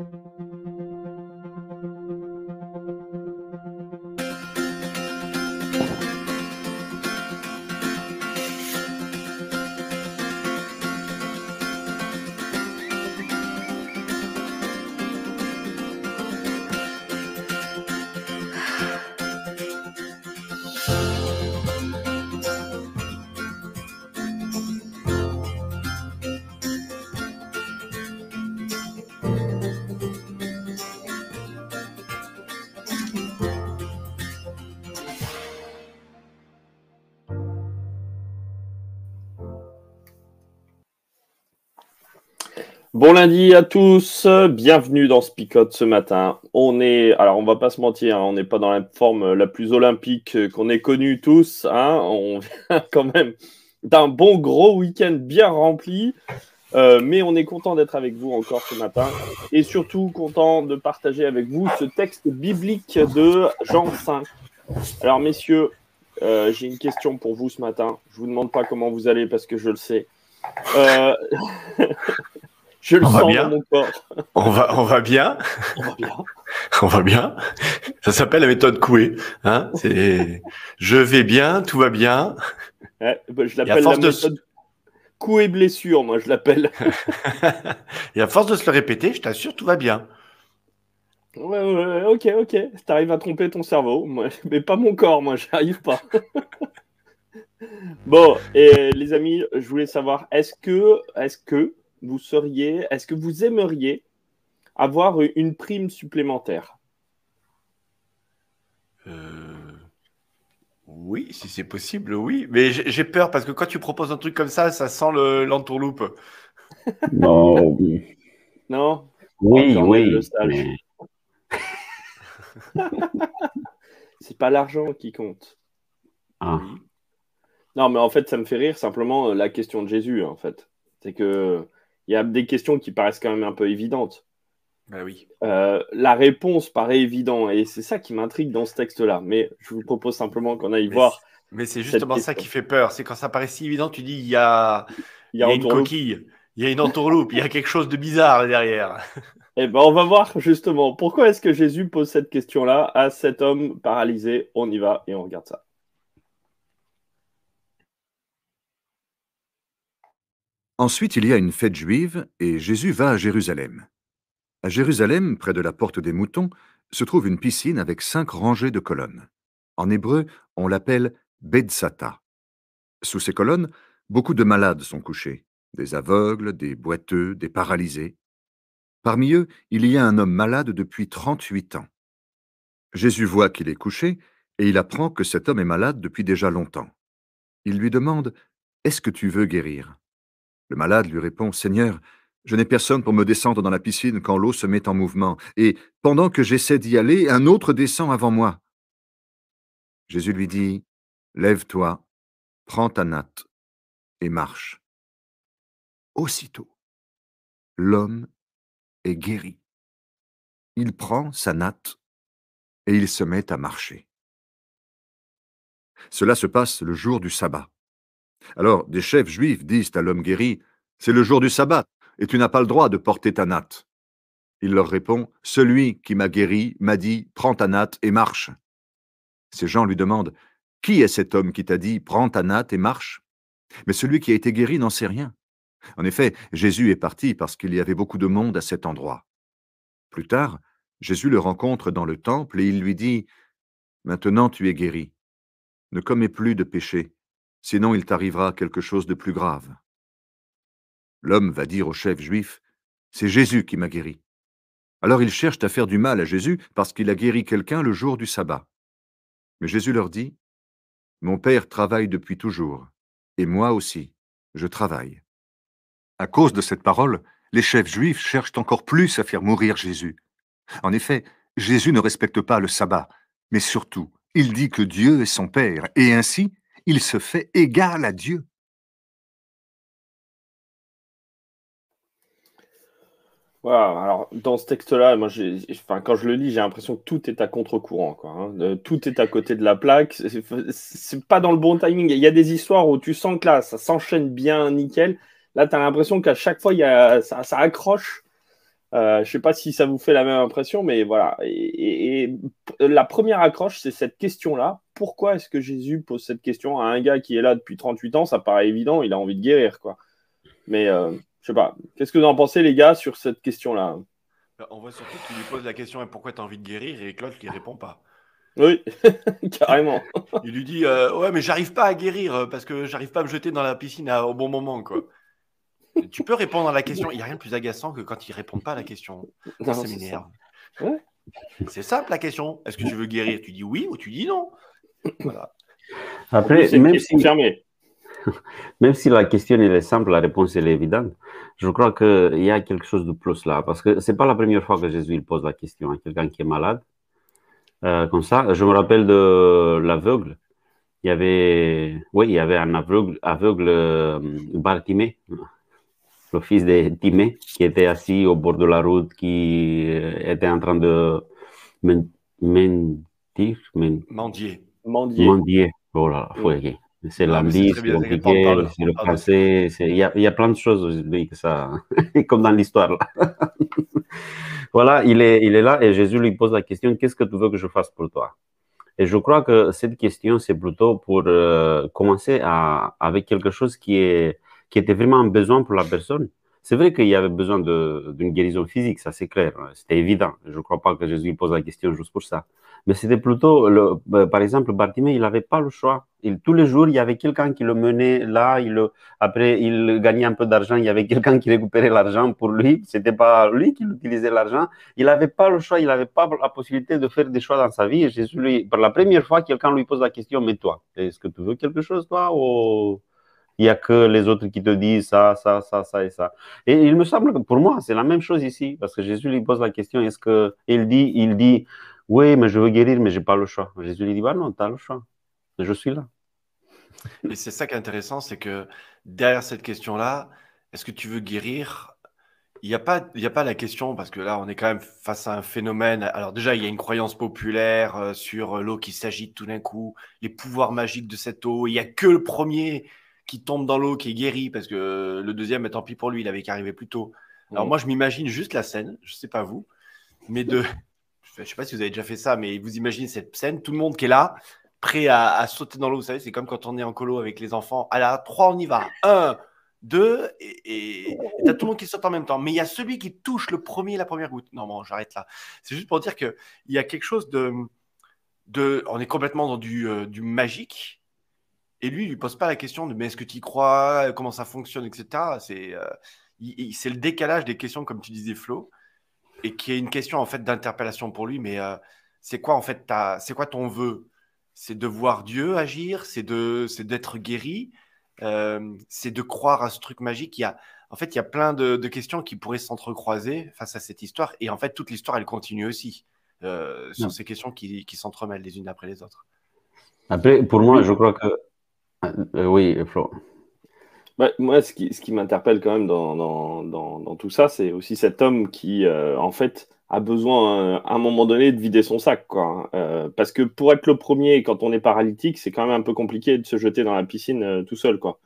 Música Bon lundi à tous, bienvenue dans Spicote ce matin. On est, alors on va pas se mentir, hein, on n'est pas dans la forme la plus olympique qu'on ait connue tous. Hein. on vient quand même d'un bon gros week-end bien rempli, euh, mais on est content d'être avec vous encore ce matin et surtout content de partager avec vous ce texte biblique de Jean 5. Alors messieurs, euh, j'ai une question pour vous ce matin. Je vous demande pas comment vous allez parce que je le sais. Euh... Je le on sens bien. dans mon corps. On va, on va bien. On va bien. on va bien. Ça s'appelle la méthode Coué. Hein C'est je vais bien, tout va bien. Ouais, bah, je l'appelle la méthode de... Coué blessure, moi je l'appelle. Et à force de se le répéter, je t'assure, tout va bien. Ouais, ouais, ok, ok. T'arrives à tromper ton cerveau, moi, mais pas mon corps, moi, j'arrive pas. bon, et les amis, je voulais savoir, est-ce que, est-ce que vous seriez, est-ce que vous aimeriez avoir une prime supplémentaire? Euh, Oui, si c'est possible, oui. Mais j'ai peur parce que quand tu proposes un truc comme ça, ça sent l'entourloupe. non. non? Oui, oui. c'est pas l'argent qui compte. Ah. Non, mais en fait, ça me fait rire simplement la question de Jésus, en fait. C'est que il y a des questions qui paraissent quand même un peu évidentes. Bah oui. Euh, la réponse paraît évidente et c'est ça qui m'intrigue dans ce texte-là. Mais je vous propose simplement qu'on aille voir. Mais c'est justement ça qui fait peur. C'est quand ça paraît si évident, tu dis il y a, il y a, une coquille, il y a une entourloupe, il y a quelque chose de bizarre derrière. Eh ben, on va voir justement pourquoi est-ce que Jésus pose cette question-là à cet homme paralysé? On y va et on regarde ça. Ensuite, il y a une fête juive et Jésus va à Jérusalem. À Jérusalem, près de la porte des moutons, se trouve une piscine avec cinq rangées de colonnes. En hébreu, on l'appelle Bedsata. Sous ces colonnes, beaucoup de malades sont couchés, des aveugles, des boiteux, des paralysés. Parmi eux, il y a un homme malade depuis 38 ans. Jésus voit qu'il est couché et il apprend que cet homme est malade depuis déjà longtemps. Il lui demande Est-ce que tu veux guérir? Le malade lui répond Seigneur, je n'ai personne pour me descendre dans la piscine quand l'eau se met en mouvement, et pendant que j'essaie d'y aller, un autre descend avant moi. Jésus lui dit Lève-toi, prends ta natte et marche. Aussitôt, l'homme est guéri. Il prend sa natte et il se met à marcher. Cela se passe le jour du sabbat. Alors des chefs juifs disent à l'homme guéri, C'est le jour du sabbat, et tu n'as pas le droit de porter ta natte. Il leur répond, Celui qui m'a guéri m'a dit, Prends ta natte et marche. Ces gens lui demandent, Qui est cet homme qui t'a dit, Prends ta natte et marche? Mais celui qui a été guéri n'en sait rien. En effet, Jésus est parti parce qu'il y avait beaucoup de monde à cet endroit. Plus tard, Jésus le rencontre dans le temple et il lui dit, Maintenant tu es guéri. Ne commets plus de péché, sinon il t'arrivera quelque chose de plus grave. L'homme va dire au chef juif, C'est Jésus qui m'a guéri. Alors ils cherchent à faire du mal à Jésus parce qu'il a guéri quelqu'un le jour du sabbat. Mais Jésus leur dit, Mon Père travaille depuis toujours, et moi aussi, je travaille. À cause de cette parole, les chefs juifs cherchent encore plus à faire mourir Jésus. En effet, Jésus ne respecte pas le sabbat, mais surtout, il dit que Dieu est son Père, et ainsi, il se fait égal à Dieu. Voilà, alors dans ce texte-là, quand je le lis, j'ai l'impression que tout est à contre-courant. Hein. Tout est à côté de la plaque. C'est pas dans le bon timing. Il y a des histoires où tu sens que là, ça s'enchaîne bien, nickel. Là, tu as l'impression qu'à chaque fois, ça, accroche. Euh, je ne sais pas si ça vous fait la même impression, mais voilà. Et, la première accroche, c'est cette question-là. Pourquoi est-ce que Jésus pose cette question à un gars qui est là depuis 38 ans? Ça paraît évident, il a envie de guérir, quoi. Mais euh, je sais pas. Qu'est-ce que vous en pensez, les gars, sur cette question-là? Bah, On voit surtout qu'il lui pose la question pourquoi tu as envie de guérir? Et Claude qui répond pas. Oui, carrément. Il lui dit euh, Ouais, mais j'arrive pas à guérir parce que j'arrive pas à me jeter dans la piscine au bon moment, quoi. Tu peux répondre à la question. Il n'y a rien de plus agaçant que quand ils ne répondent pas à la question. ça m'énerve. C'est simple la question. Est-ce que tu veux guérir? Tu dis oui ou tu dis non. Voilà. Après, même si, même si la question est simple, la réponse est évidente, je crois qu'il y a quelque chose de plus là. Parce que ce n'est pas la première fois que Jésus il pose la question à quelqu'un qui est malade. Euh, comme ça, je me rappelle de l'aveugle. Il y avait, oui, il y avait un aveugle, aveugle euh, Bartimée le fils de Timé, qui était assis au bord de la route, qui euh, était en train de mentir, mendier. Mendier. Mendier. Oh là là, c'est l'anglais, c'est compliqué, c'est le français, il y, a, il y, a plein de choses que ça, comme dans l'histoire. voilà, il est, il est là et Jésus lui pose la question, qu'est-ce que tu veux que je fasse pour toi? Et je crois que cette question, c'est plutôt pour euh, commencer à, avec quelque chose qui est qui était vraiment un besoin pour la personne. C'est vrai qu'il y avait besoin d'une guérison physique, ça c'est clair, c'était évident. Je ne crois pas que Jésus pose la question juste pour ça. Mais c'était plutôt, le, bah, par exemple, Bartimée, il n'avait pas le choix. Il, tous les jours, il y avait quelqu'un qui le menait là. Il, après, il gagnait un peu d'argent. Il y avait quelqu'un qui récupérait l'argent pour lui. C'était pas lui qui utilisait l'argent. Il n'avait pas le choix. Il n'avait pas la possibilité de faire des choix dans sa vie. Et Jésus, lui, pour la première fois, quelqu'un lui pose la question Mais toi, est-ce que tu veux quelque chose, toi ou il n'y a que les autres qui te disent ça, ça, ça, ça et ça. Et il me semble que pour moi, c'est la même chose ici, parce que Jésus lui pose la question, est-ce que, il dit, il dit, oui, mais je veux guérir, mais je n'ai pas le choix. Jésus lui dit, bah non, tu as le choix. Je suis là. Et c'est ça qui est intéressant, c'est que derrière cette question-là, est-ce que tu veux guérir? Il n'y a, a pas la question, parce que là, on est quand même face à un phénomène. Alors déjà, il y a une croyance populaire euh, sur l'eau qui s'agite tout d'un coup, les pouvoirs magiques de cette eau. Il n'y a que le premier qui tombe dans l'eau, qui est guéri, parce que le deuxième, tant pis pour lui, il avait qu'à arriver plus tôt. Alors moi, je m'imagine juste la scène, je sais pas vous, mais de, je sais pas si vous avez déjà fait ça, mais vous imaginez cette scène, tout le monde qui est là, prêt à, sauter dans l'eau, vous savez, c'est comme quand on est en colo avec les enfants. À la 3, on y va. 1, 2, et t'as tout le monde qui saute en même temps. Mais il y a celui qui touche le premier, la première goutte. Non, bon, j'arrête là. C'est juste pour dire qu'il y a quelque chose de, de. On est complètement dans du, euh, du magique et lui, il lui pose pas la question de mais est-ce que tu y crois, comment ça fonctionne, etc. C'est euh, c'est le décalage des questions, comme tu disais, Flo, et qui est une question en fait d'interpellation pour lui. Mais euh, c'est quoi en fait c'est quoi ton vœu? C'est de voir Dieu agir, c'est de c'est d'être guéri, euh, c'est de croire à ce truc magique? Il y a en fait il y a plein de, questions qui pourraient s'entrecroiser face à cette histoire. Et en fait toute l'histoire elle continue aussi sur ces questions qui, qui s'entremêlent les unes après les autres. Après, pour moi, je crois que euh, oui, Flo. Bah, moi, ce qui, ce qui m'interpelle quand même dans, dans, dans, tout ça, c'est aussi cet homme qui, euh, en fait, a besoin à un moment donné de vider son sac. Quoi. Hein. Euh, parce que pour être le premier, quand on est paralytique, c'est quand même un peu compliqué de se jeter dans la piscine tout seul. Quoi.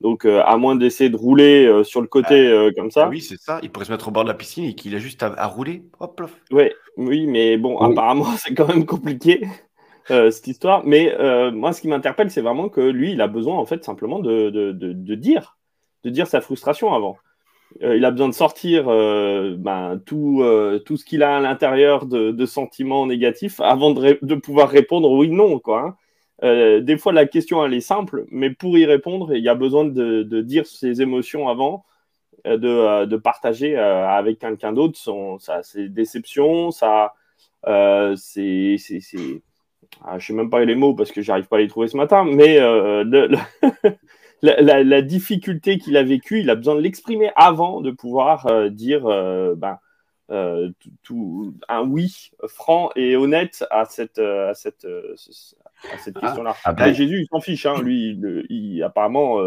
Donc, à moins d'essayer de rouler sur le côté comme ça. Oui, c'est ça. Il pourrait se mettre au bord de la piscine et qu'il a juste à, rouler. Hop, Ouais, oui, mais bon, apparemment, c'est quand même compliqué. Euh, cette histoire. Mais euh, moi, ce qui m'interpelle, c'est vraiment que lui, il a besoin, en fait, simplement de, de, de, dire, de dire sa frustration avant. Euh, il a besoin de sortir ben, tout, tout ce qu'il a à l'intérieur de, sentiments négatifs avant de, pouvoir répondre oui, non. Quoi, hein. des fois, la question, elle est simple, mais pour y répondre, il y a besoin de, dire ses émotions avant, de, de partager avec quelqu'un d'autre ses déceptions, ça, c'est ah, je sais même pas les mots parce que j'arrive pas à les trouver ce matin, mais euh, la, difficulté qu'il a vécue, il a besoin de l'exprimer avant de pouvoir euh, dire euh, ben, tout, un oui franc et honnête à cette, à cette, cette ah, question-là. Jésus, il s'en fiche, hein, lui, il, apparemment,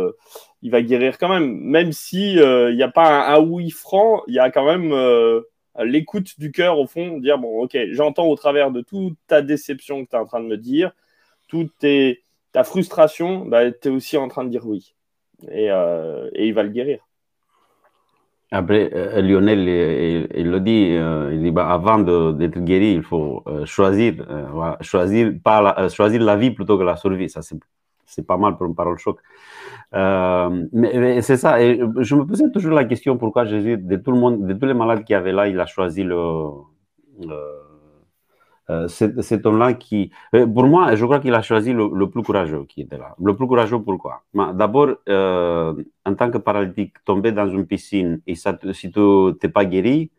il va guérir quand même, même si il n'y a pas un, un, oui franc, il y a quand même l'écoute du cœur au fond, dire bon, ok, j'entends au travers de toute ta déception que tu es en train de me dire, toute ta frustration, bah, tu es aussi en train de dire oui. Et, euh, et, il va le guérir. Après, euh, Lionel, il, le dit, euh, il dit bah, avant d'être guéri, il faut choisir, choisir, pas la, choisir la vie plutôt que la survie. Ça, c'est pas mal pour une parole choc. Mais, c'est ça. Et je me posais toujours la question pourquoi Jésus, de tout le monde, de tous les malades qui avaient là, il a choisi le euh, cet homme-là qui, euh, pour moi, je crois qu'il a choisi le, plus courageux qui était là. Le plus courageux, pourquoi? D'abord, euh, en tant que paralytique, tomber dans une piscine et ça, si tu n'es pas guéri,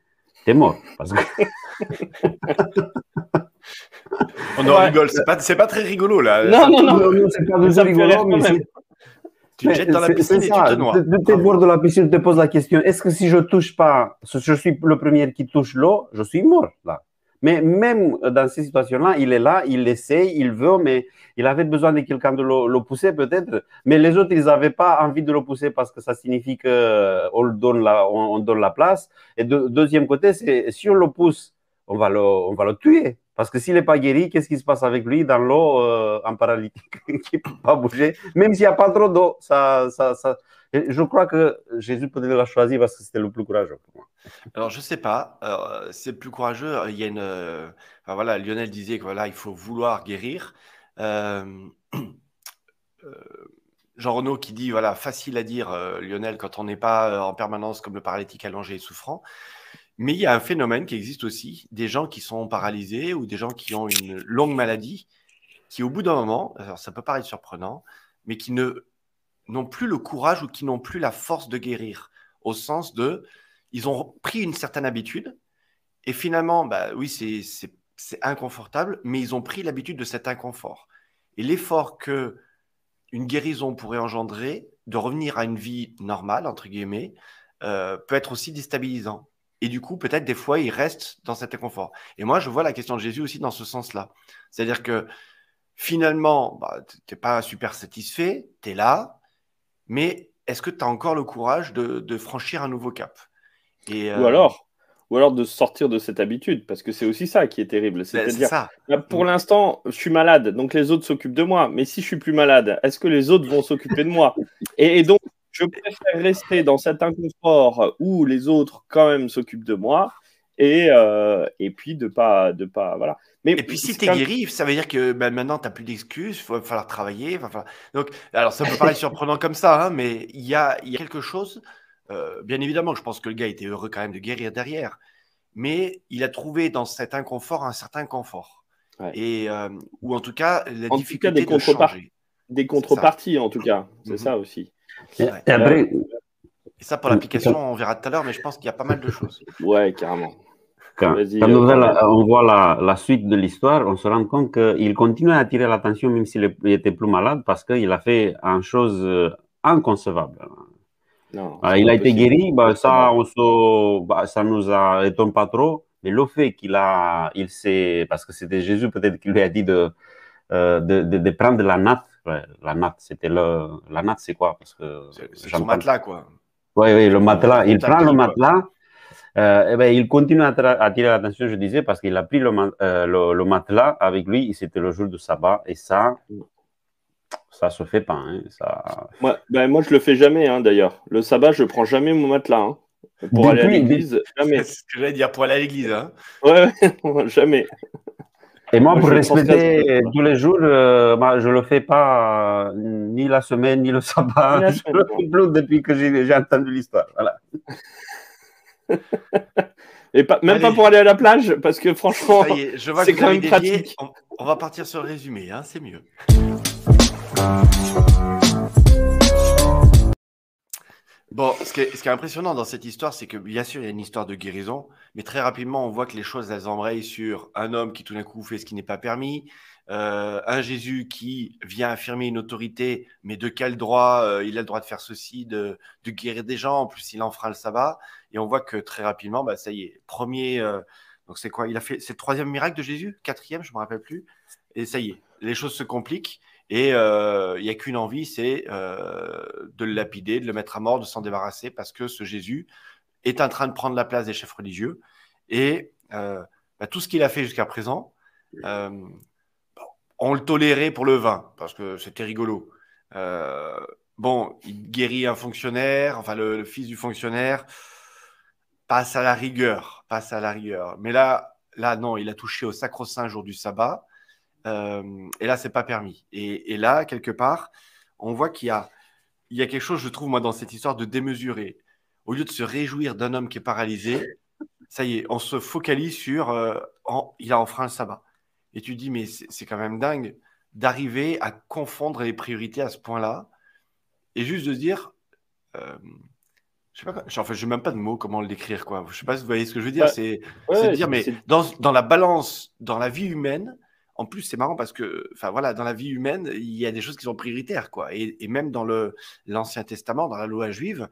tu es mort. Parce que... On en rigole, c'est pas, pas très rigolo là. Non, non, non, non c'est pas très rigolo, mais. Tu te jettes dans la piscine et tu te noies. Bord de la piscine, tu te poses la question est-ce que si je touche pas, je suis le premier qui touche l'eau, je suis mort là mais même dans ces situations-là, il est là, il essaye, il veut, mais il avait besoin de quelqu'un de le, pousser peut-être. Mais les autres, ils n'avaient pas envie de le pousser parce que ça signifie qu'on euh, donne la, on, donne la place. Et deuxième côté, c'est si on le pousse, on va le, on va le tuer. Parce que s'il n'est pas guéri, qu'est-ce qui se passe avec lui dans l'eau euh, en paralytique qui ne peut pas bouger? Même s'il n'y a pas trop d'eau, ça, ça, ça, je crois que Jésus peut-être l'a choisi parce que c'était le plus courageux pour moi. Alors, je sais pas. c'est plus courageux. Il y a une. Euh, voilà, Lionel disait que voilà, il faut vouloir guérir. Euh, euh, Jean Renaud qui dit voilà, facile à dire, Lionel, quand on n'est pas en permanence comme le paralytique allongé et souffrant. Mais il y a un phénomène qui existe aussi des gens qui sont paralysés ou des gens qui ont une longue maladie qui, au bout d'un moment, alors ça peut paraître surprenant, mais qui n'ont plus le courage ou qui n'ont plus la force de guérir, au sens de ils ont pris une certaine habitude et finalement, bah oui, c'est inconfortable, mais ils ont pris l'habitude de cet inconfort. Et l'effort que une guérison pourrait engendrer de revenir à une vie normale, entre guillemets, euh, peut être aussi déstabilisant. Et du coup, peut-être des fois, ils restent dans cet inconfort. Et moi, je vois la question de Jésus aussi dans ce sens-là. C'est-à-dire que finalement, bah, tu n'es pas super satisfait, tu es là, mais est-ce que tu as encore le courage de franchir un nouveau cap? Ou euh, alors, ou alors de sortir de cette habitude, parce que c'est aussi ça qui est terrible. Ben, C'est-à-dire, pour mm. l'instant, je suis malade, donc les autres s'occupent de moi. Mais si je suis plus malade, est-ce que les autres vont s'occuper de moi? Et, donc, je préfère rester dans cet inconfort où les autres quand même s'occupent de moi. Et, euh, et puis de pas de pas voilà mais et puis si tu es guéri ça veut dire que ben, maintenant tu n'as plus d'excuses il va falloir travailler donc alors ça peut paraître surprenant comme ça hein, mais il y a, y a quelque chose euh, bien évidemment, je pense que le gars était heureux quand même de guérir derrière, mais il a trouvé dans cet inconfort un certain confort. Et, euh, ou en tout cas, la difficulté des, de changer. des contreparties, en tout cas. C'est mhm. ça aussi. Et, après... et, ça, pour l'application, on verra tout à l'heure, mais je pense qu'il y a pas mal de choses. Ouais, carrément. Quand, on voit la, la, suite de l'histoire, on se rend compte qu'il continue à attirer l'attention même s'il était plus malade parce qu'il a fait une chose euh, inconcevable. Ah, il a été guéri, bah, ça, on bah, ça nous a étonne pas trop. Mais le fait qu'il a, il s'est, parce que c'était Jésus peut-être qui lui a dit de, euh, de, de, prendre la natte. La natte, c'était le, la natte, c'est quoi? Parce que c'est son matelas, quoi. Oui, oui, le matelas. Il prend le matelas. Euh, et eh ben, il continue à attirer l'attention, je disais, parce qu'il a pris le, euh, le, le, matelas avec lui, et c'était le jour du sabbat, et ça, ça se fait pas. Hein, ça... Moi, ben, moi, je le fais jamais, hein, d'ailleurs. Le sabbat, je prends jamais mon matelas. Hein. Pour aller à l'église, jamais. C'est ce que j'allais dire, pour aller à l'église. Hein. Ouais, jamais. Et moi, pour respecter tous les jours, euh, bah, je ne le fais pas euh, ni la semaine, ni le sabbat. Ni je le fais depuis que j'ai entendu l'histoire. Voilà. Et pas, même pas pour aller à la plage, parce que franchement, c'est quand même pratique. On, on, va partir sur le résumé, hein, c'est mieux. Bon, ce qui, est, impressionnant dans cette histoire, c'est que bien sûr, il y a une histoire de guérison, mais très rapidement, on voit que les choses, elles embrayent sur un homme qui tout d'un coup fait ce qui n'est pas permis, euh, un Jésus qui vient affirmer une autorité, mais de quel droit euh, il a le droit de faire ceci, de, guérir des gens, en plus il enfreint le sabbat, et on voit que très rapidement, bah, ça y est, premier, euh, donc c'est quoi Il a fait, c'est le troisième miracle de Jésus, quatrième, je ne me rappelle plus, et ça y est, les choses se compliquent, et il n'y a qu'une envie, c'est de le lapider, de le mettre à mort, de s'en débarrasser, parce que ce Jésus est en train de prendre la place des chefs religieux. Et euh, bah, tout ce qu'il a fait jusqu'à présent, on le tolérait pour le vin, parce que c'était rigolo. bon, il guérit un fonctionnaire, enfin le, fils du fonctionnaire. passe à la rigueur, passe à la rigueur. Mais là, là non, il a touché au sacro-saint jour du sabbat. Euh, et là, c'est pas permis. Et, là, quelque part, on voit qu'il y a, il y a quelque chose, je trouve, moi, dans cette histoire de démesurer. Au lieu de se réjouir d'un homme qui est paralysé, ça y est, on se focalise sur euh, il a enfreint le sabbat. Et tu dis, mais c'est quand même dingue d'arriver à confondre les priorités à ce point-là et juste de dire, euh, je sais pas, enfin, je n'ai même pas de mots comment le décrire, quoi. Je sais pas si vous voyez ce que je veux dire. Bah, c'est dire, mais dans, dans, la balance, dans la vie humaine, en plus, c'est marrant parce que, enfin voilà, dans la vie humaine, il y a des choses qui sont prioritaires, quoi. Et, même dans le l'Ancien Testament, dans la loi juive,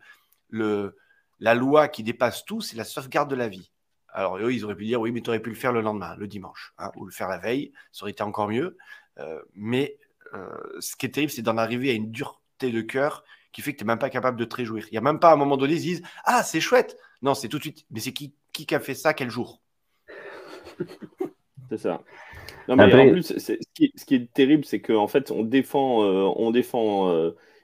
le, la loi qui dépasse tout, c'est la sauvegarde de la vie. Alors eux, ils auraient pu dire, oui, mais tu aurais pu le faire le lendemain, le dimanche, hein, ou le faire la veille, ça aurait été encore mieux. Euh, mais euh, ce qui est terrible, c'est d'en arriver à une dureté de cœur qui fait que tu n'es même pas capable de te réjouir. Il n'y a même pas à un moment donné, ils disent Ah, c'est chouette. Non, c'est tout de suite. Mais c'est qui, qui a fait ça? Quel jour? C'est ça. Non, mais en plus, ce, qui est, terrible, c'est qu'en fait, on défend, euh, on défend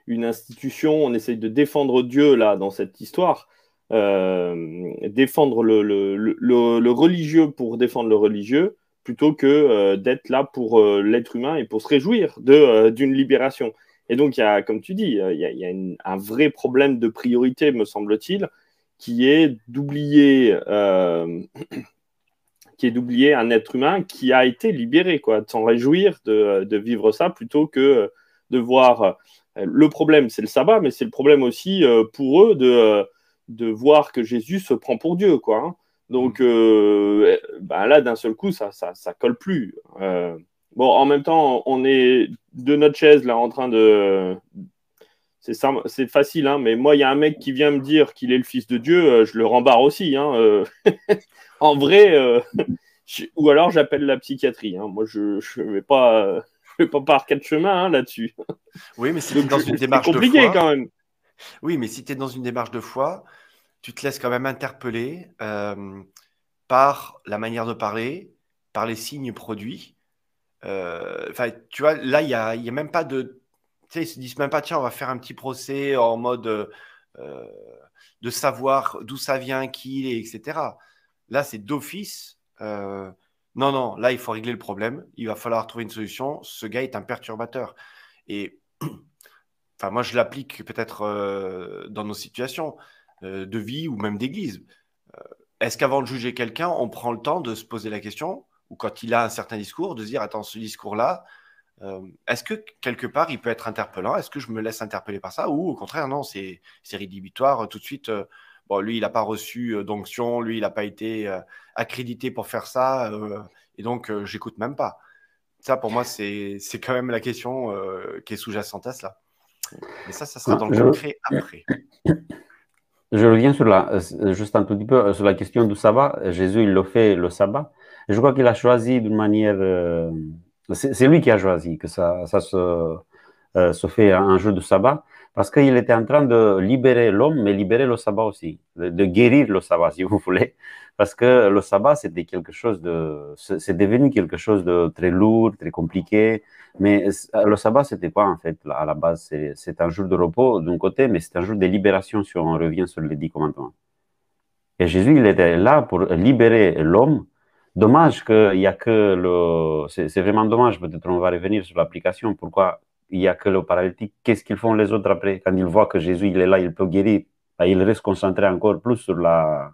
une institution, on essaye de défendre Dieu là dans cette histoire. défendre le, le, le, religieux pour défendre le religieux, plutôt que euh, d'être là pour euh, l'être humain et pour se réjouir euh, d'une libération. Et donc, il y a, comme tu dis, il y a, un vrai problème de priorité, me semble-t-il, qui est d'oublier qui est d'oublier un être humain qui a été libéré, quoi, de s'en réjouir, de, de, vivre ça, plutôt que de voir. le problème, c'est le sabbat, mais c'est le problème aussi pour eux de, de voir que Jésus se prend pour Dieu, quoi. Hein. Donc mm. euh, bah là, d'un seul coup, ça, ça, ça colle plus. Euh, bon, en même temps, on est de notre chaise là en train de. C'est facile, hein, mais moi, il y a un mec qui vient me dire qu'il est le fils de Dieu, euh, je le rembarre aussi. Hein, en vrai, ou alors j'appelle la psychiatrie. Hein. Moi, je ne vais pas. Je vais pas par quatre chemins là-dessus. Oui, mais c'est dans une démarche compliqué de foi. quand même. Oui, mais si tu es dans une démarche de foi, tu te laisses quand même interpeller euh, par la manière de parler, par les signes produits. Euh, enfin, tu vois, là, il n'y a, y a même pas de. Sais, ils se disent même pas, tiens, on va faire un petit procès en mode euh, de savoir d'où ça vient, qui il est, etc. Là, c'est d'office. non, non, là, il faut régler le problème. Il va falloir trouver une solution. Ce gars est un perturbateur. Et enfin, moi, je l'applique peut-être dans nos situations. Euh, de vie ou même d'église. Euh, est-ce qu'avant de juger quelqu'un, on prend le temps de se poser la question, ou quand il a un certain discours, de se dire, attends, ce discours-là, euh, est-ce que quelque part il peut être interpellant? Est-ce que je me laisse interpeller par ça? Ou au contraire, non, c'est rédhibitoire. Tout de suite, bon, lui, il n'a pas reçu d'onction, lui, il n'a pas été accrédité pour faire ça, et donc j'écoute même pas. Ça, pour moi, c'est quand même la question qui est sous-jacente à cela. Mais ça, ça sera dans le concret après. Je reviens sur la, euh, juste un tout petit peu euh, sur la question du sabbat. Jésus, il le fait le sabbat. Je crois qu'il a choisi d'une manière. Euh, c'est lui qui a choisi que ça, ça se, fait un jour de sabbat parce qu'il était en train de libérer l'homme, mais libérer le sabbat aussi, de, guérir le sabbat, si vous voulez. Parce que le sabbat, c'était quelque chose de. C'est devenu quelque chose de très lourd, très compliqué. Mais le sabbat, c'était quoi en fait À la base, c'est un jour de repos d'un côté, mais c'est un jour de libération si on revient sur les dix commandements. Et Jésus, il était là pour libérer l'homme. Dommage qu'il n'y a que le. C'est vraiment dommage, peut-être on va revenir sur l'application. Pourquoi il n'y a que le paralytique? Qu'est-ce qu'ils font les autres après? Quand ils voient que Jésus il est là, il peut guérir, bah, ils restent concentrés encore plus sur la,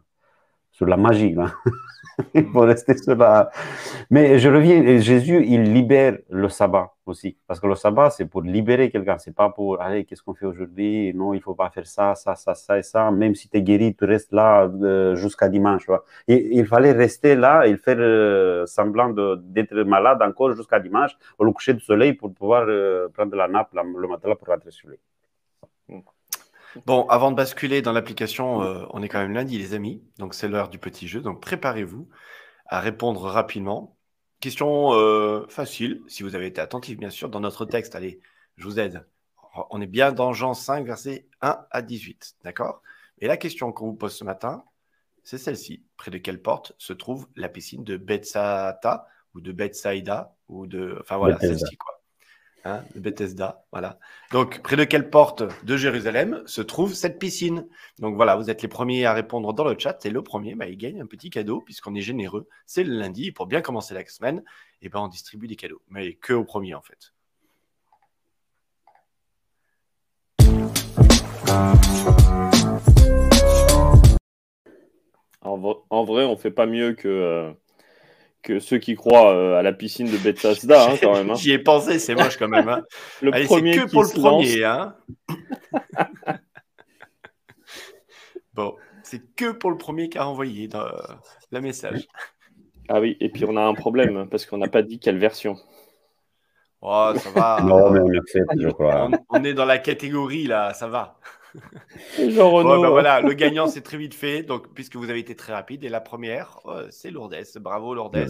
sur la magie. Là. il faut rester sur la. Mais je reviens, Jésus, il libère le sabbat aussi. Parce que le sabbat, c'est pour libérer quelqu'un. C'est pas pour, allez, qu'est-ce qu'on fait aujourd'hui? Non, il faut pas faire ça, ça, ça, ça et ça. Même si tu es guéri, tu restes là euh, jusqu'à dimanche. Et, il fallait rester là et faire euh, semblant d'être malade encore jusqu'à dimanche, au coucher du soleil, pour pouvoir euh, prendre la nappe le matin pour rentrer sur lui. Bon, avant de basculer dans l'application, euh, on est quand même lundi, les amis. Donc, c'est l'heure du petit jeu. Donc, préparez-vous à répondre rapidement. Question euh, facile, si vous avez été attentif, bien sûr, dans notre texte. Allez, je vous aide. On est bien dans Jean 5, versets 1 à 18. D'accord? Et la question qu'on vous pose ce matin, c'est celle-ci. Près de quelle porte se trouve la piscine de Bethsaida ou de Bethsaida ou de. Enfin, voilà, celle-ci, quoi. Hein, Bethesda. Voilà. Donc, près de quelle porte de Jérusalem se trouve cette piscine? Donc voilà, vous êtes les premiers à répondre dans le chat. Et le premier, bah, il gagne un petit cadeau, puisqu'on est généreux. C'est le lundi. pour bien commencer la semaine, et ben, on distribue des cadeaux. Mais que au premier, en fait. En vrai, on fait pas mieux que, euh, que ceux qui croient euh, à la piscine de Bethesda, hein, quand même. Hein. J'y ai pensé, c'est moche quand même. Hein. le premier que pour le premier. Hein. bon, c'est que pour le premier qui a envoyé dans, le message. Ah oui, et puis on a un problème parce qu'on n'a pas dit quelle version. Oh, ça va. non, mais on accepte, je crois. On, est dans la catégorie là, ça va. Jean Renaud. Ben voilà, le gagnant, c'est très vite fait. Donc, puisque vous avez été très rapide, et la première, euh, c'est Lourdes. Bravo Lourdes.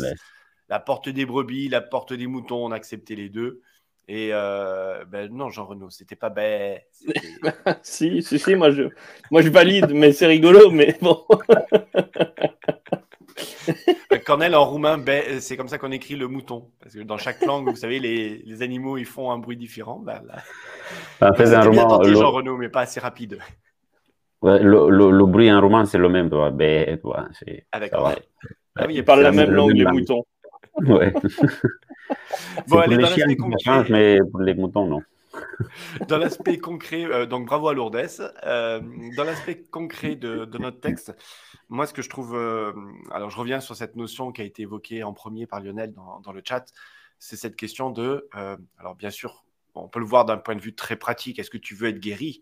La porte des brebis, la porte des moutons, on a accepté les deux. Et euh, ben non, Jean Renaud, c'était pas bête. si, si, si, moi je, moi je valide, mais c'est rigolo, mais bon. Cornel en roumain, ben, c'est comme ça qu'on écrit le mouton. Parce que dans chaque langue, vous savez, les, les animaux, ils font un bruit différent. Ben, là... le... Jean Renaud, mais pas assez rapide. Ouais, le, le, le, bruit en roman, c'est le même, toi. Ben, toi, ah, d'accord. Ah, oui, ils parlent la même langue, les moutons. Ouais. bon, allez, l'aspect concret. Mais pour les moutons, non. dans l'aspect concret, euh, donc bravo à Lourdes. Euh, dans l'aspect concret de, notre texte, moi, ce que je trouve. Euh, alors, je reviens sur cette notion qui a été évoquée en premier par Lionel dans, le chat. C'est cette question de. Alors, bien sûr, on peut le voir d'un point de vue très pratique. Est-ce que tu veux être guéri?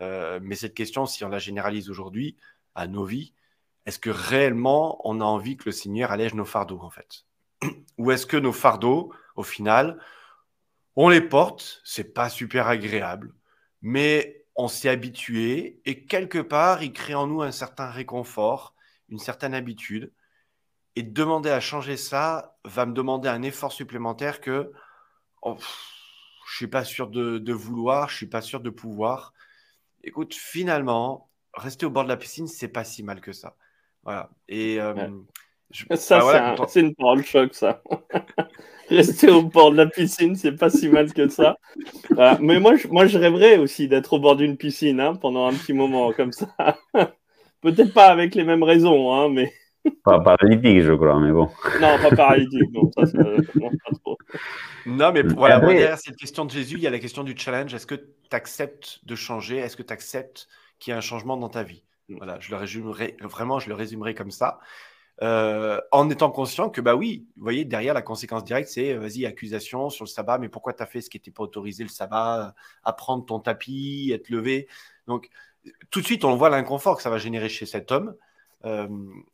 Mais cette question, si on la généralise aujourd'hui à nos vies, est-ce que réellement on a envie que le Seigneur allège nos fardeaux, en fait? Ou est-ce que nos fardeaux, au final, on les porte, c'est pas super agréable, mais on s'est habitué et quelque part, il crée en nous un certain réconfort, une certaine habitude. Et demander à changer ça va me demander un effort supplémentaire que oh, je suis pas sûr de, vouloir, je suis pas sûr de pouvoir. Écoute, finalement, rester au bord de la piscine, c'est pas si mal que ça. Voilà. Et euh, ça, bah c'est une parole choc, ça. Rester au bord de la piscine, c'est pas si mal que ça. mais moi, je, moi, je rêverais aussi d'être au bord d'une piscine hein, pendant un petit moment comme ça. Peut-être pas avec les mêmes raisons, hein, mais. Pas paralytique, je crois, mais bon. Non, pas paralytique, non, ça, non, pas trop. Non, mais voilà, Après... derrière cette question de Jésus, il y a la question du challenge. Est-ce que tu acceptes de changer? Est-ce que tu acceptes qu'il y ait un changement dans ta vie? Voilà, je le résumerai, vraiment, je le résumerai comme ça. Euh, en étant conscient que, bah oui, vous voyez, derrière la conséquence directe, c'est euh, vas-y, accusation sur le sabbat, mais pourquoi tu as fait ce qui n'était pas autorisé le sabbat, apprendre ton tapis, être levé? Donc, tout de suite, on voit l'inconfort que ça va générer chez cet homme. Euh,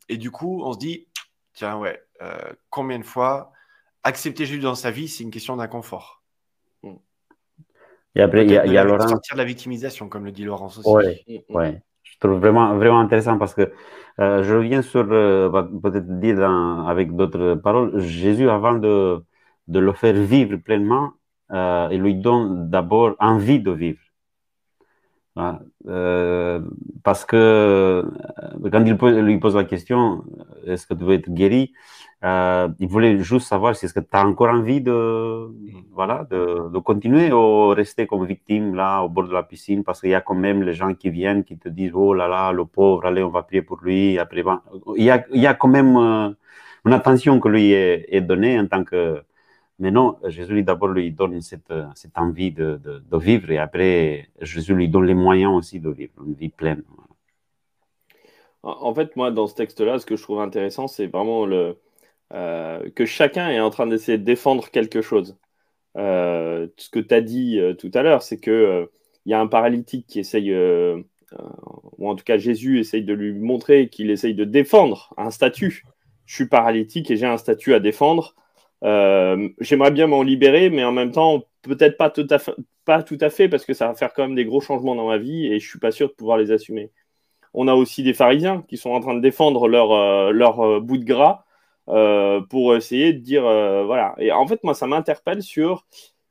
et du coup, on se dit, tiens, ouais, combien de fois accepter Jésus dans sa vie, c'est une question d'inconfort. Et après, il y a, y a Laurent. Sortir de la victimisation, comme le dit Laurence aussi. Ouais, ouais. Je trouve vraiment, vraiment intéressant parce que euh, je reviens sur, euh, peut-être dire avec d'autres paroles, Jésus, avant de, de le faire vivre pleinement, euh, il lui donne d'abord envie de vivre. Euh, parce que euh, quand il lui pose la question, est-ce que tu veux être guéri euh, Il voulait juste savoir si est-ce que tu as encore envie de, voilà, de, de, continuer ou rester comme victime là au bord de la piscine parce qu'il y a quand même les gens qui viennent qui te disent oh là là, le pauvre, allez, on va prier pour lui. Après, il, y a, il y a quand même une attention que lui est, est donnée en tant que mais non, Jésus d'abord lui donne cette, cette envie de, de, vivre et après, Jésus lui donne les moyens aussi de vivre une vie pleine. En fait, moi, dans ce texte-là, ce que je trouve intéressant, c'est vraiment le, euh, que chacun est en train d'essayer de défendre quelque chose. Euh, ce que tu as dit euh, tout à l'heure, c'est euh, il y a un paralytique qui essaye, ou en tout cas Jésus essaye de lui montrer qu'il essaye de défendre un statut. Je suis paralytique et j'ai un statut à défendre. Euh, j'aimerais bien m'en libérer, mais en même temps, peut-être pas tout, à fait, parce que ça va faire quand même des gros changements dans ma vie et je suis pas sûr de pouvoir les assumer. On a aussi des pharisiens qui sont en train de défendre leur, euh, leur euh, bout de gras pour essayer de dire voilà. Et en fait, moi, ça m'interpelle sur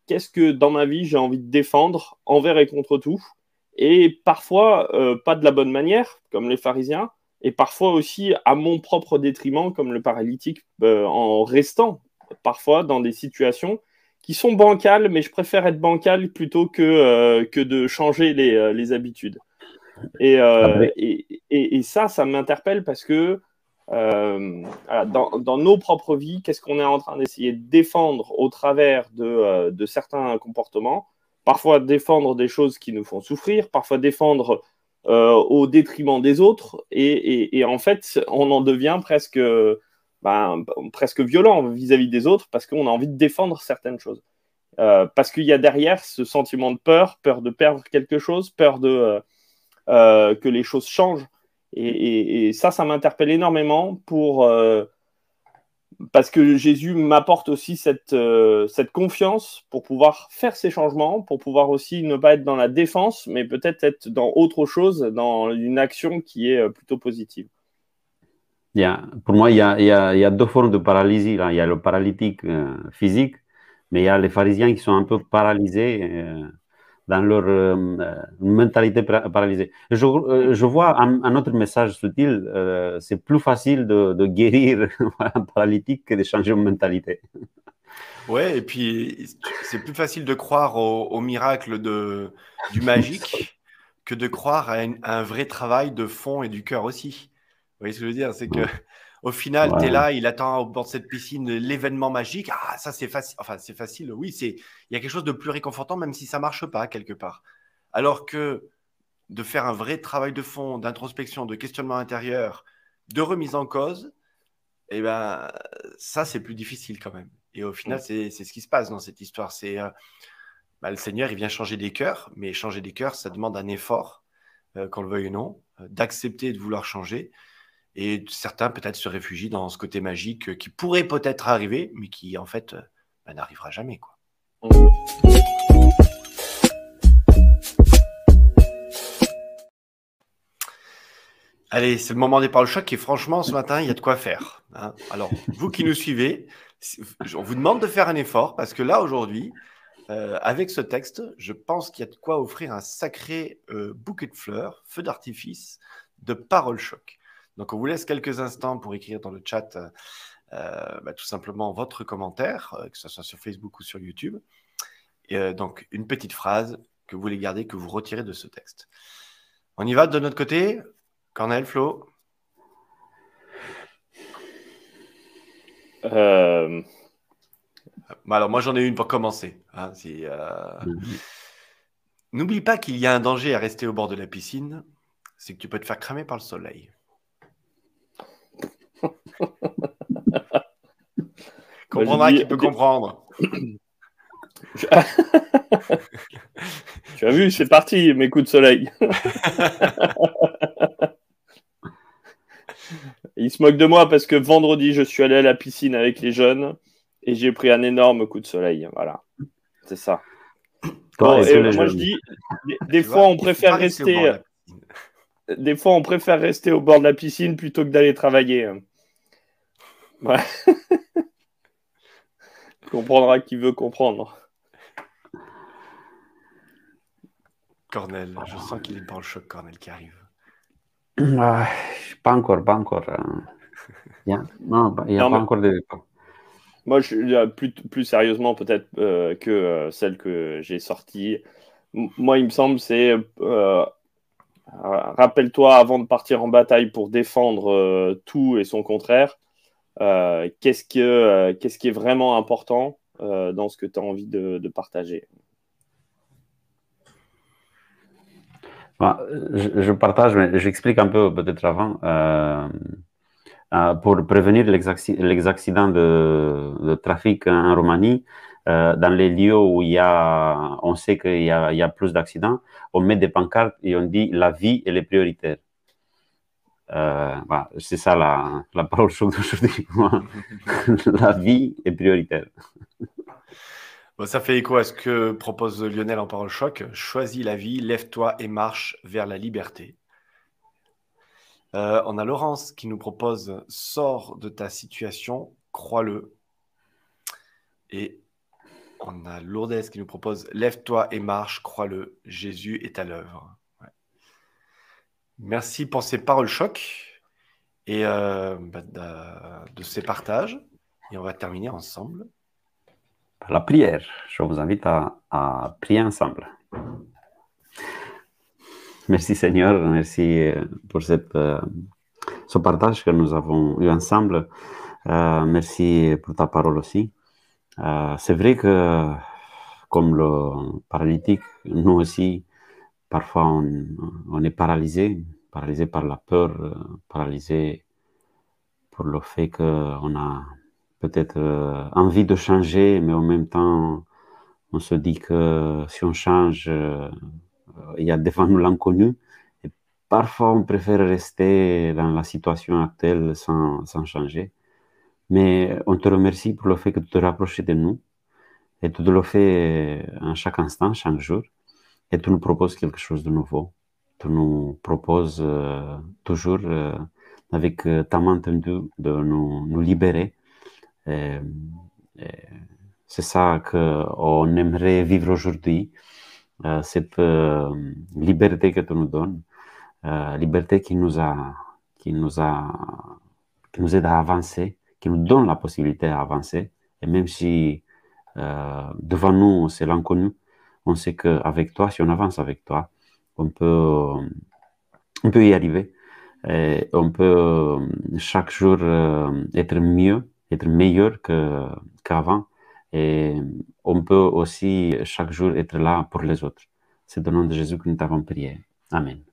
qu'est-ce que dans ma vie j'ai envie de défendre envers et contre tout, et parfois pas de la bonne manière, comme les pharisiens, et parfois aussi à mon propre détriment, comme le paralytique, en restant parfois dans des situations qui sont bancales, mais je préfère être bancal plutôt que, que de changer les, les habitudes. Et, et, et, et, ça, ça m'interpelle parce que dans, dans, nos propres vies, qu'est-ce qu'on est en train d'essayer de défendre au travers de, de certains comportements? Parfois défendre des choses qui nous font souffrir, parfois défendre euh, au détriment des autres. Et, en fait, on en devient presque, ben, presque violent vis-à-vis des autres parce qu'on a envie de défendre certaines choses. Euh, parce qu'il y a derrière ce sentiment de peur, peur de perdre quelque chose, peur de euh, que les choses changent. Et, ça, ça m'interpelle énormément pour parce que Jésus m'apporte aussi cette, euh, cette confiance pour pouvoir faire ces changements, pour pouvoir aussi ne pas être dans la défense, mais peut-être être dans autre chose, dans une action qui est euh, plutôt positive. Pour moi, il y, a, il, y a, il y, a, deux formes de paralysie. Là. Il y a le paralytique euh, physique, mais il y a les pharisiens qui sont un peu paralysés dans leur euh, mentalité paralysée. Je, je vois un, autre message subtil, c'est plus facile de, de guérir un paralytique que de changer de mentalité. Ouais, et puis c'est plus facile de croire au, miracle de, du magique que de croire à, un vrai travail de fond et du cœur aussi. Vous voyez ce que je veux dire? C'est que au final, tu es là, il attend au bord de cette piscine l'événement magique. Ah, ça, c'est facile. Enfin, c'est facile. Oui, c'est il y a quelque chose de plus réconfortant, même si ça marche pas quelque part. Alors que de faire un vrai travail de fond, d'introspection, de questionnement intérieur, de remise en cause, eh ben, ça, c'est plus difficile quand même. Et au final, c'est ce qui se passe dans cette histoire. C'est euh, bah, le Seigneur, il vient changer des cœurs, mais changer des cœurs, ça demande un effort, euh, qu'on le veuille ou non, euh, d'accepter de vouloir changer. Et certains peut-être se réfugient dans ce côté magique qui pourrait peut-être arriver, mais qui en fait bah, n'arrivera jamais. Allez, c'est le moment des paroles choc et franchement, ce matin, il y a de quoi faire. Hein. Alors, vous qui nous suivez, on vous demande de faire un effort parce que là, aujourd'hui, euh, avec ce texte, je pense qu'il y a de quoi offrir un sacré euh, bouquet de fleurs, feu d'artifice, de paroles choc. Donc, on vous laisse quelques instants pour écrire dans le chat euh, bah, tout simplement votre commentaire, euh, que ce soit sur Facebook ou sur YouTube. Et, euh, donc, une petite phrase que vous voulez garder, que vous retirez de ce texte. On y va de notre côté Cornel, Flo bah, alors moi j'en ai une pour commencer. Hein. N'oublie pas qu'il y a un danger à rester au bord de la piscine, c'est que tu peux te faire cramer par le soleil. Comprendra qui peut comprendre. tu as vu, c'est parti, mes coups de soleil. Il se moque de moi parce que vendredi, je suis allé à la piscine avec les jeunes et j'ai pris un énorme coup de soleil. Voilà, c'est ça. moi, je dis, des, fois, on préfère rester. Des fois, on préfère rester au bord de la piscine plutôt que d'aller travailler. Ouais. comprendra qui veut comprendre. Cornel, je sens qu'il est dans le choc, Cornel, qui arrive. pas encore, pas encore. Euh. Non, il n'y a pas encore de. Moi, je, plus, plus sérieusement, peut-être euh, que euh, celle que j'ai sortie. Moi, il me semble, c'est rappelle-toi avant de partir en bataille pour défendre tout et son contraire, euh, qu'est-ce, que, euh, qui est vraiment important euh, dans ce que tu as envie de, partager? Bah, je, partage, mais j'explique un peu peut-être avant. pour prévenir les, accidents de, trafic en Roumanie, dans les lieux où il y a, on sait qu'il y y a plus d'accidents, on met des pancartes et on dit la vie elle est prioritaire. Euh, c'est ça la, la parole d'aujourd'hui. la vie est prioritaire. ça fait écho à ce que propose Lionel en parole choc. Choisis la vie, lève-toi et marche vers la liberté. Euh, on a Laurence qui nous propose Sors de ta situation, crois-le. Et on a Lourdes qui nous propose Lève-toi et marche, crois-le, Jésus est à l'œuvre. Merci pour ces paroles choc et euh, bah, de, ces partages. Et on va terminer ensemble la prière. Je vous invite à, prier ensemble. Merci Seigneur, merci pour cette, euh, ce partage que nous avons eu ensemble. Euh, merci pour ta parole aussi. Euh, c'est vrai que, comme le paralytique, nous aussi, parfois on, est paralysé, paralysé par la peur, euh, paralysé pour le fait qu'on a peut-être euh, envie de changer, mais en même temps, on se dit que si on change, euh, il y a devant nous l'inconnu. Parfois, on préfère rester dans la situation actuelle sans, sans changer. Mais on te remercie pour le fait que tu te rapproches de nous et tu le fais en chaque instant, chaque jour, et tu nous proposes quelque chose de nouveau. Tu nous proposes euh, toujours, euh, avec euh, ta main tendue, de nous, libérer. C'est ça qu'on aimerait vivre aujourd'hui, cette liberté que tu nous donnes, liberté qui nous a, qui nous a, qui nous aide à avancer, qui nous donne la possibilité d'avancer. Et même si devant nous c'est l'inconnu, on sait qu'avec toi, si on avance avec toi, on peut, on peut y arriver. Et on peut euh, chaque jour euh, être mieux, être meilleur qu'avant. Et on peut aussi chaque jour être là pour les autres. C'est au nom de Jésus que nous t'avons prié. Amen.